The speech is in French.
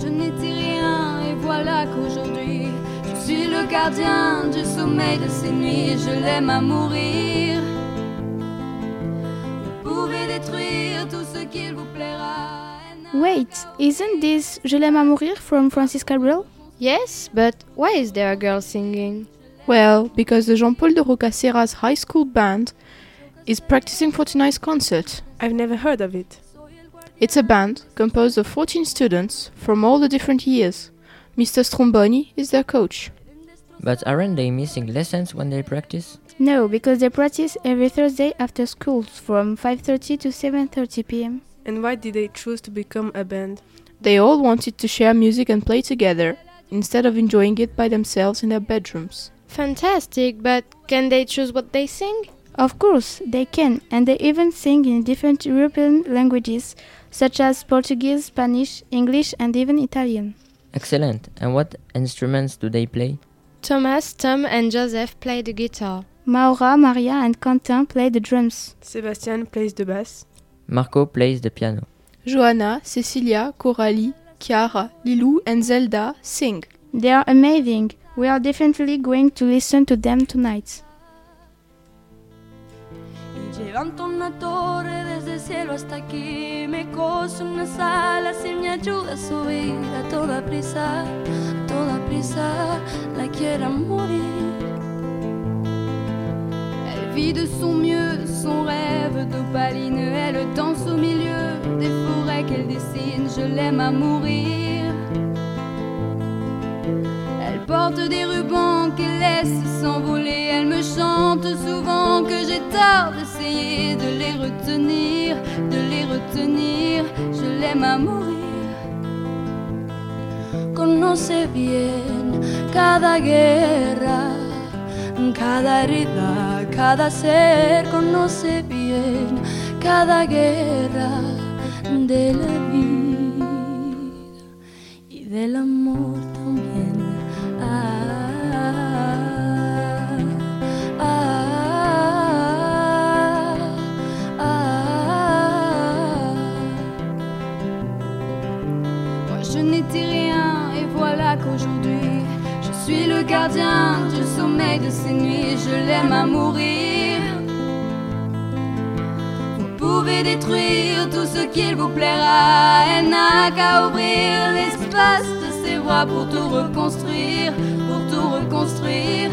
Je n'étais rien et voilà qu'aujourd'hui je suis le gardien du sommeil de ces nuits. Je l'aime à mourir. Vous pouvez détruire tout ce qu'il vous plaira. Wait, isn't this Je l'aime à mourir from Francis Cabrel? Yes, but why is there a girl singing? Well, because the Jean-Paul de Rocasera's high school band is practicing for tonight's concert. I've never heard of it. It's a band composed of 14 students from all the different years. Mr. Stromboni is their coach. But aren't they missing lessons when they practice? No, because they practice every Thursday after school from 5:30 to 7:30 p.m. And why did they choose to become a band? They all wanted to share music and play together instead of enjoying it by themselves in their bedrooms. Fantastic, but can they choose what they sing? Of course, they can, and they even sing in different European languages such as Portuguese, Spanish, English, and even Italian. Excellent. And what instruments do they play? Thomas, Tom, and Joseph play the guitar. Maura, Maria, and Quentin play the drums. Sebastian plays the bass. Marco plays the piano. Johanna, Cecilia, Coralie, Chiara, Lilou, and Zelda sing. They are amazing. We are definitely going to listen to them tonight. Y levanta una torre desde el cielo hasta aquí. Me coso unas alas y me ayuda a subir a toda prisa, a toda prisa. La quiero morir. Elle vit de son mieux son rêve d'opaline. Elle danse au milieu des forêts qu'elle dessine. Je l'aime à mourir. Elle porte des rubans qu'elle laisse s'envoler. Elle me chante souvent j'ai tort d'essayer de les retenir, de les retenir. Je l'aime à mourir. Conoce bien cada guerra, cada herida, cada ser. Conoce bien cada guerra de la vida y del amor je n'étais rien et voilà qu'aujourd'hui je suis le gardien du sommeil de ces nuits. Je l'aime à mourir. Vous pouvez détruire tout ce qu'il vous plaira. Elle n'a qu'à ouvrir l'espace de ses bras pour tout reconstruire, pour tout reconstruire.